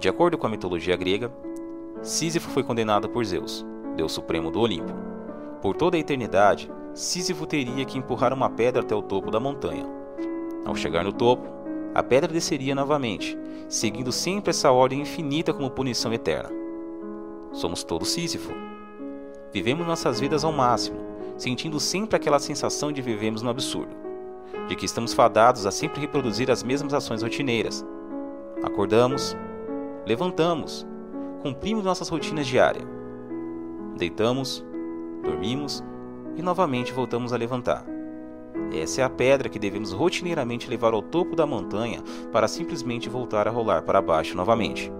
De acordo com a mitologia grega, Sísifo foi condenado por Zeus, deus supremo do Olimpo. Por toda a eternidade, Sísifo teria que empurrar uma pedra até o topo da montanha. Ao chegar no topo, a pedra desceria novamente, seguindo sempre essa ordem infinita como punição eterna. Somos todos Sísifo. Vivemos nossas vidas ao máximo, sentindo sempre aquela sensação de vivemos no absurdo, de que estamos fadados a sempre reproduzir as mesmas ações rotineiras. Acordamos, levantamos, cumprimos nossas rotinas diárias. Deitamos, dormimos e novamente voltamos a levantar. Essa é a pedra que devemos rotineiramente levar ao topo da montanha para simplesmente voltar a rolar para baixo novamente.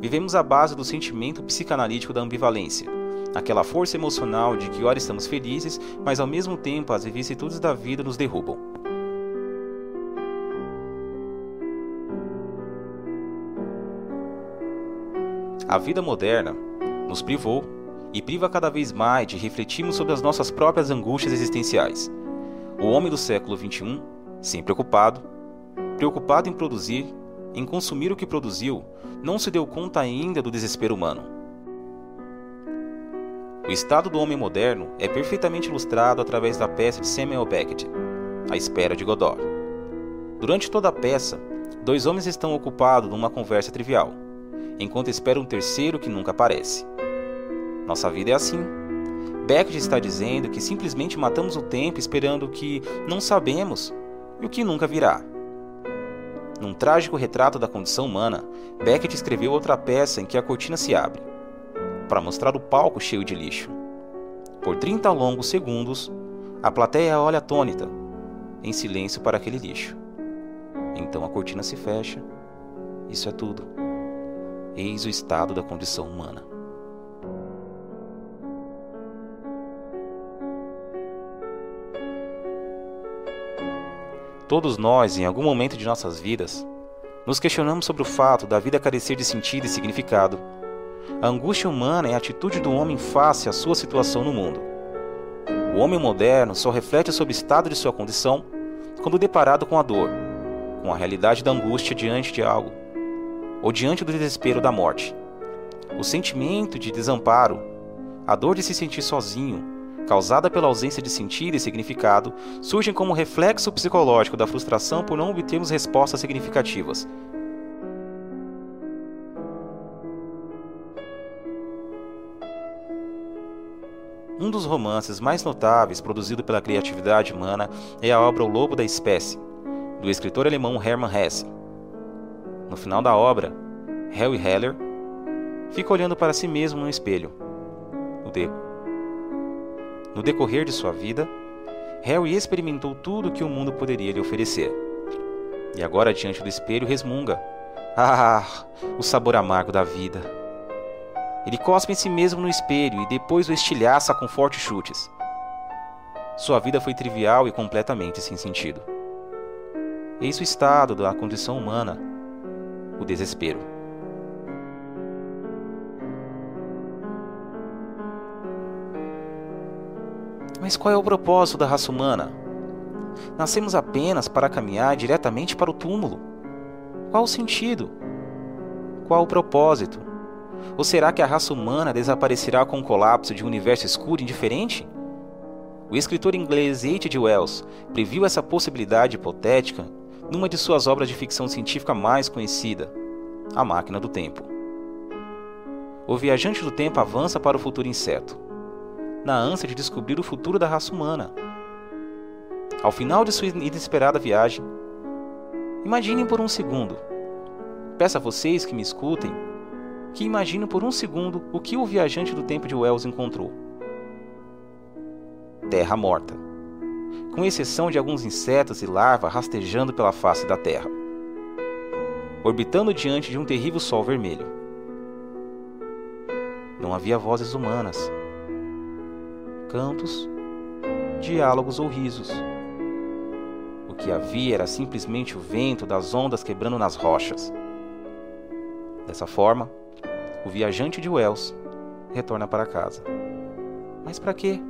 Vivemos a base do sentimento psicanalítico da ambivalência, aquela força emocional de que ora estamos felizes, mas ao mesmo tempo as vicissitudes da vida nos derrubam. A vida moderna nos privou e priva cada vez mais de refletirmos sobre as nossas próprias angústias existenciais. O homem do século XXI, sempre ocupado, preocupado em produzir, em consumir o que produziu, não se deu conta ainda do desespero humano. O estado do homem moderno é perfeitamente ilustrado através da peça de Samuel Beckett, A Espera de Godot. Durante toda a peça, dois homens estão ocupados numa conversa trivial enquanto espera um terceiro que nunca aparece. Nossa vida é assim. Beckett está dizendo que simplesmente matamos o tempo esperando o que não sabemos e o que nunca virá. Num trágico retrato da condição humana, Beckett escreveu outra peça em que a cortina se abre, para mostrar o palco cheio de lixo. Por 30 longos segundos, a plateia olha atônita, em silêncio para aquele lixo. Então a cortina se fecha. Isso é tudo. Eis o estado da condição humana. Todos nós, em algum momento de nossas vidas, nos questionamos sobre o fato da vida carecer de sentido e significado. A angústia humana é a atitude do homem face à sua situação no mundo. O homem moderno só reflete sobre o estado de sua condição quando deparado com a dor, com a realidade da angústia diante de algo ou diante do desespero da morte. O sentimento de desamparo, a dor de se sentir sozinho, causada pela ausência de sentido e significado, surgem como reflexo psicológico da frustração por não obtermos respostas significativas. Um dos romances mais notáveis produzido pela criatividade humana é a obra O Lobo da Espécie, do escritor alemão Hermann Hesse. No final da obra, Harry Heller fica olhando para si mesmo no espelho. No decorrer de sua vida, Harry experimentou tudo o que o mundo poderia lhe oferecer. E agora, diante do espelho, resmunga: Ah, o sabor amargo da vida. Ele cospe em si mesmo no espelho e depois o estilhaça com fortes chutes. Sua vida foi trivial e completamente sem sentido. Eis o estado da condição humana o desespero. Mas qual é o propósito da raça humana? Nascemos apenas para caminhar diretamente para o túmulo. Qual o sentido? Qual o propósito? Ou será que a raça humana desaparecerá com o colapso de um universo escuro e indiferente? O escritor inglês H.G. Wells previu essa possibilidade hipotética numa de suas obras de ficção científica mais conhecida, A Máquina do Tempo. O viajante do tempo avança para o futuro incerto, na ânsia de descobrir o futuro da raça humana. Ao final de sua inesperada viagem, imaginem por um segundo, peço a vocês que me escutem, que imaginem por um segundo o que o viajante do tempo de Wells encontrou. Terra morta com exceção de alguns insetos e larvas rastejando pela face da Terra, orbitando diante de um terrível sol vermelho. Não havia vozes humanas, cantos, diálogos ou risos. O que havia era simplesmente o vento das ondas quebrando nas rochas. Dessa forma, o viajante de Wells retorna para casa. Mas para quê?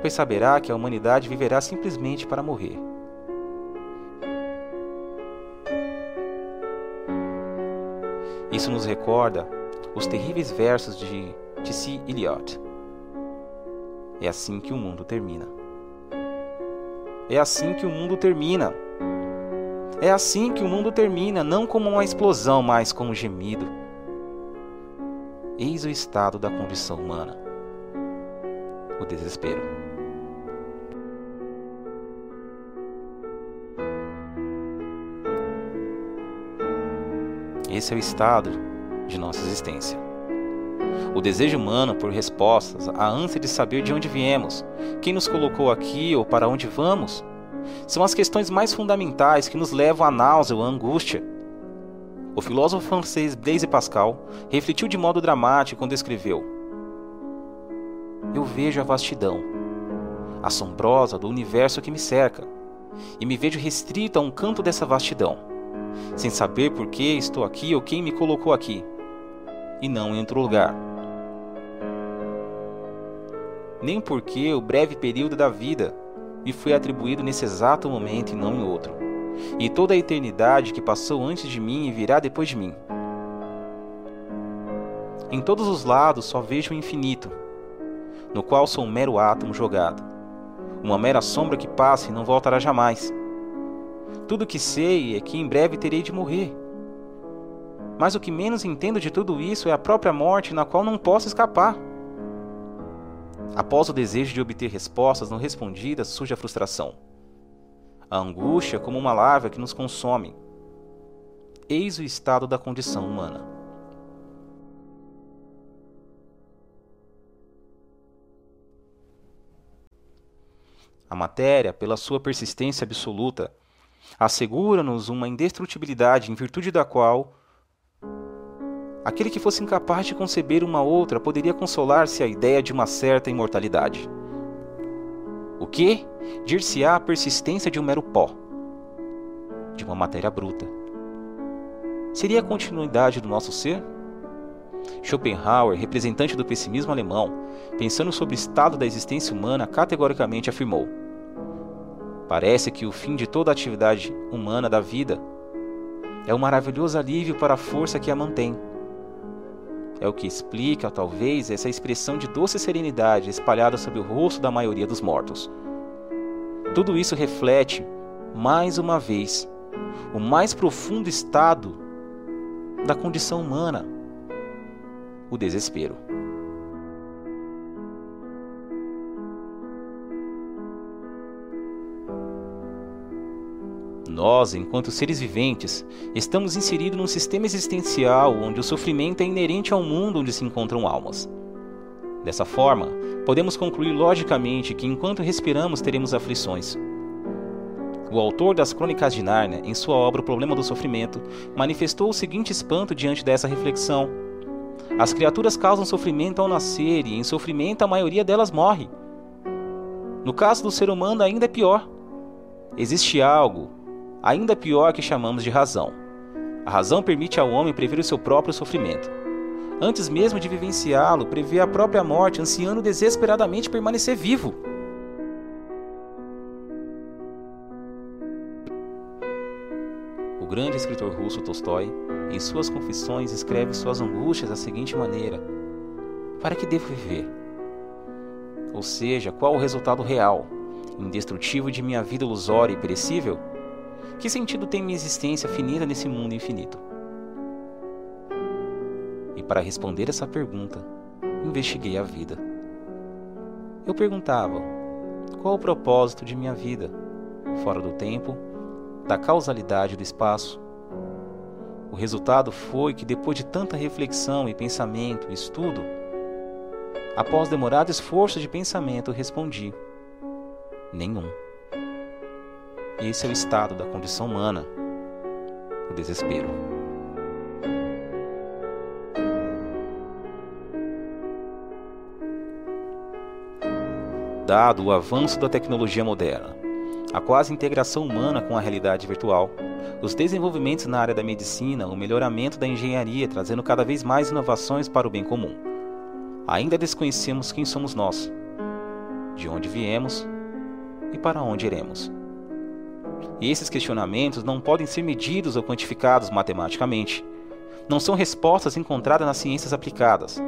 Pois saberá que a humanidade viverá simplesmente para morrer. Isso nos recorda os terríveis versos de T.C. Eliot. É assim que o mundo termina. É assim que o mundo termina. É assim que o mundo termina, não como uma explosão, mas como um gemido. Eis o estado da condição humana: o desespero. Esse é o estado de nossa existência. O desejo humano por respostas, a ânsia de saber de onde viemos, quem nos colocou aqui ou para onde vamos, são as questões mais fundamentais que nos levam à náusea ou à angústia. O filósofo francês Blaise Pascal refletiu de modo dramático quando escreveu: Eu vejo a vastidão, assombrosa do universo que me cerca, e me vejo restrito a um canto dessa vastidão, sem saber por que estou aqui ou quem me colocou aqui, e não em outro lugar nem porque o breve período da vida me foi atribuído nesse exato momento e não em outro, e toda a eternidade que passou antes de mim e virá depois de mim. Em todos os lados só vejo o infinito, no qual sou um mero átomo jogado, uma mera sombra que passa e não voltará jamais. Tudo o que sei é que em breve terei de morrer. Mas o que menos entendo de tudo isso é a própria morte na qual não posso escapar. Após o desejo de obter respostas não respondidas, surge a frustração. A angústia como uma larva que nos consome. Eis o estado da condição humana. A matéria, pela sua persistência absoluta, assegura-nos uma indestrutibilidade em virtude da qual Aquele que fosse incapaz de conceber uma outra poderia consolar-se à ideia de uma certa imortalidade. O que? Dir-se-á a persistência de um mero pó, de uma matéria bruta. Seria a continuidade do nosso ser? Schopenhauer, representante do pessimismo alemão, pensando sobre o estado da existência humana, categoricamente afirmou: Parece que o fim de toda a atividade humana da vida é um maravilhoso alívio para a força que a mantém é o que explica, talvez, essa expressão de doce serenidade espalhada sobre o rosto da maioria dos mortos. Tudo isso reflete, mais uma vez, o mais profundo estado da condição humana: o desespero. Nós, enquanto seres viventes, estamos inseridos num sistema existencial onde o sofrimento é inerente ao mundo onde se encontram almas. Dessa forma, podemos concluir logicamente que enquanto respiramos teremos aflições. O autor das Crônicas de Nárnia, em sua obra O Problema do Sofrimento, manifestou o seguinte espanto diante dessa reflexão: As criaturas causam sofrimento ao nascer e, em sofrimento, a maioria delas morre. No caso do ser humano, ainda é pior. Existe algo, ainda pior que chamamos de razão. A razão permite ao homem prever o seu próprio sofrimento. Antes mesmo de vivenciá-lo, prevê a própria morte, ansiando desesperadamente permanecer vivo. O grande escritor russo Tolstói, em suas confissões, escreve suas angústias da seguinte maneira: Para que devo viver? Ou seja, qual o resultado real, indestrutível de minha vida ilusória e perecível? Que sentido tem minha existência finita nesse mundo infinito? E para responder essa pergunta, investiguei a vida. Eu perguntava: qual o propósito de minha vida, fora do tempo, da causalidade do espaço? O resultado foi que, depois de tanta reflexão e pensamento e estudo, após demorado esforço de pensamento, respondi: nenhum. Esse é o estado da condição humana, o desespero. Dado o avanço da tecnologia moderna, a quase integração humana com a realidade virtual, os desenvolvimentos na área da medicina, o melhoramento da engenharia trazendo cada vez mais inovações para o bem comum. Ainda desconhecemos quem somos nós, de onde viemos e para onde iremos. E esses questionamentos não podem ser medidos ou quantificados matematicamente. não são respostas encontradas nas ciências aplicadas.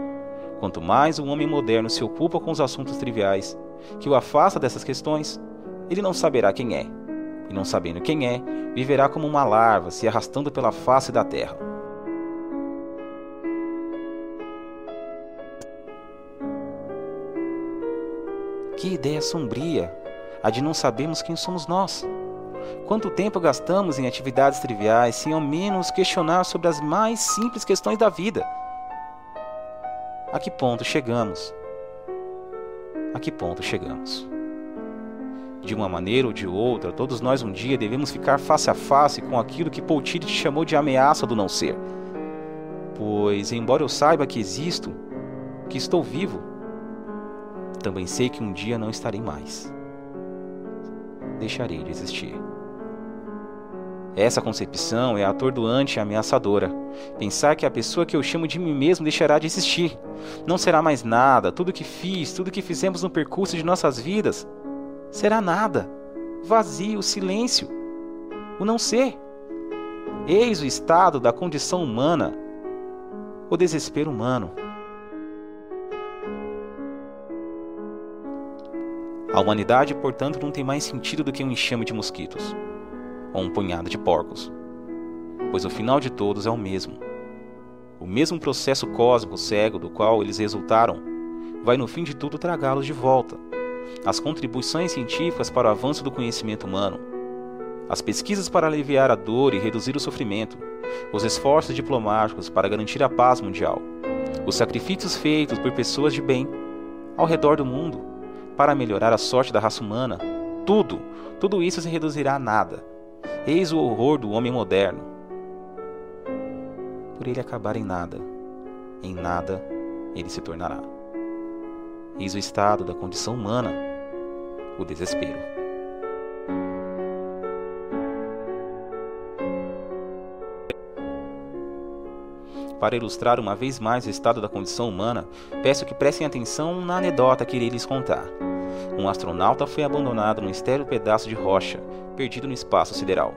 Quanto mais o homem moderno se ocupa com os assuntos triviais, que o afasta dessas questões, ele não saberá quem é. E não sabendo quem é, viverá como uma larva se arrastando pela face da terra. Que ideia sombria a de não sabermos quem somos nós. Quanto tempo gastamos em atividades triviais sem ao menos questionar sobre as mais simples questões da vida? A que ponto chegamos? A que ponto chegamos? De uma maneira ou de outra, todos nós um dia devemos ficar face a face com aquilo que Paul Tillich chamou de ameaça do não ser. Pois, embora eu saiba que existo, que estou vivo, também sei que um dia não estarei mais. Deixarei de existir. Essa concepção é atordoante e ameaçadora. Pensar que a pessoa que eu chamo de mim mesmo deixará de existir. Não será mais nada, tudo que fiz, tudo que fizemos no percurso de nossas vidas será nada. Vazio, silêncio. O não ser. Eis o estado da condição humana, o desespero humano. A humanidade, portanto, não tem mais sentido do que um enxame de mosquitos ou um punhado de porcos, pois o final de todos é o mesmo. O mesmo processo cósmico cego do qual eles resultaram vai no fim de tudo tragá-los de volta. As contribuições científicas para o avanço do conhecimento humano, as pesquisas para aliviar a dor e reduzir o sofrimento, os esforços diplomáticos para garantir a paz mundial, os sacrifícios feitos por pessoas de bem ao redor do mundo para melhorar a sorte da raça humana, tudo, tudo isso se reduzirá a nada Eis o horror do homem moderno. Por ele acabar em nada, em nada ele se tornará. Eis o estado da condição humana, o desespero. Para ilustrar uma vez mais o estado da condição humana, peço que prestem atenção na anedota que irei lhes contar. Um astronauta foi abandonado num estéril pedaço de rocha, perdido no espaço sideral.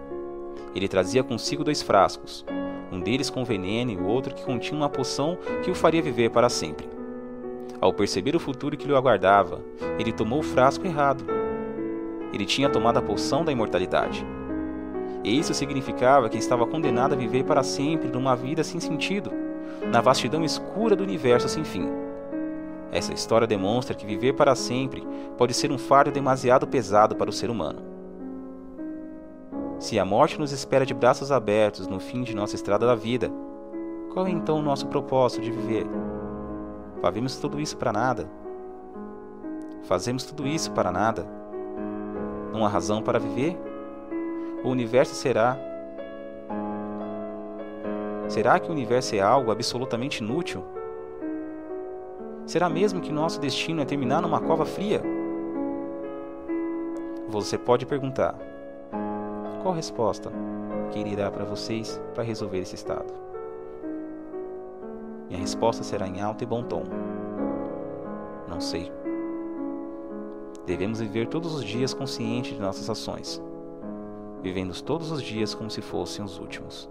Ele trazia consigo dois frascos, um deles com veneno e o outro que continha uma poção que o faria viver para sempre. Ao perceber o futuro que lhe aguardava, ele tomou o frasco errado. Ele tinha tomado a poção da imortalidade. E isso significava que estava condenado a viver para sempre numa vida sem sentido, na vastidão escura do universo sem fim. Essa história demonstra que viver para sempre pode ser um fardo demasiado pesado para o ser humano. Se a morte nos espera de braços abertos no fim de nossa estrada da vida, qual é então o nosso propósito de viver? Fazemos tudo isso para nada? Fazemos tudo isso para nada? Não há razão para viver? O universo será. Será que o universo é algo absolutamente inútil? Será mesmo que nosso destino é terminar numa cova fria? Você pode perguntar: qual resposta que irei dar para vocês para resolver esse estado? Minha resposta será em alto e bom tom. Não sei. Devemos viver todos os dias conscientes de nossas ações, vivendo todos os dias como se fossem os últimos.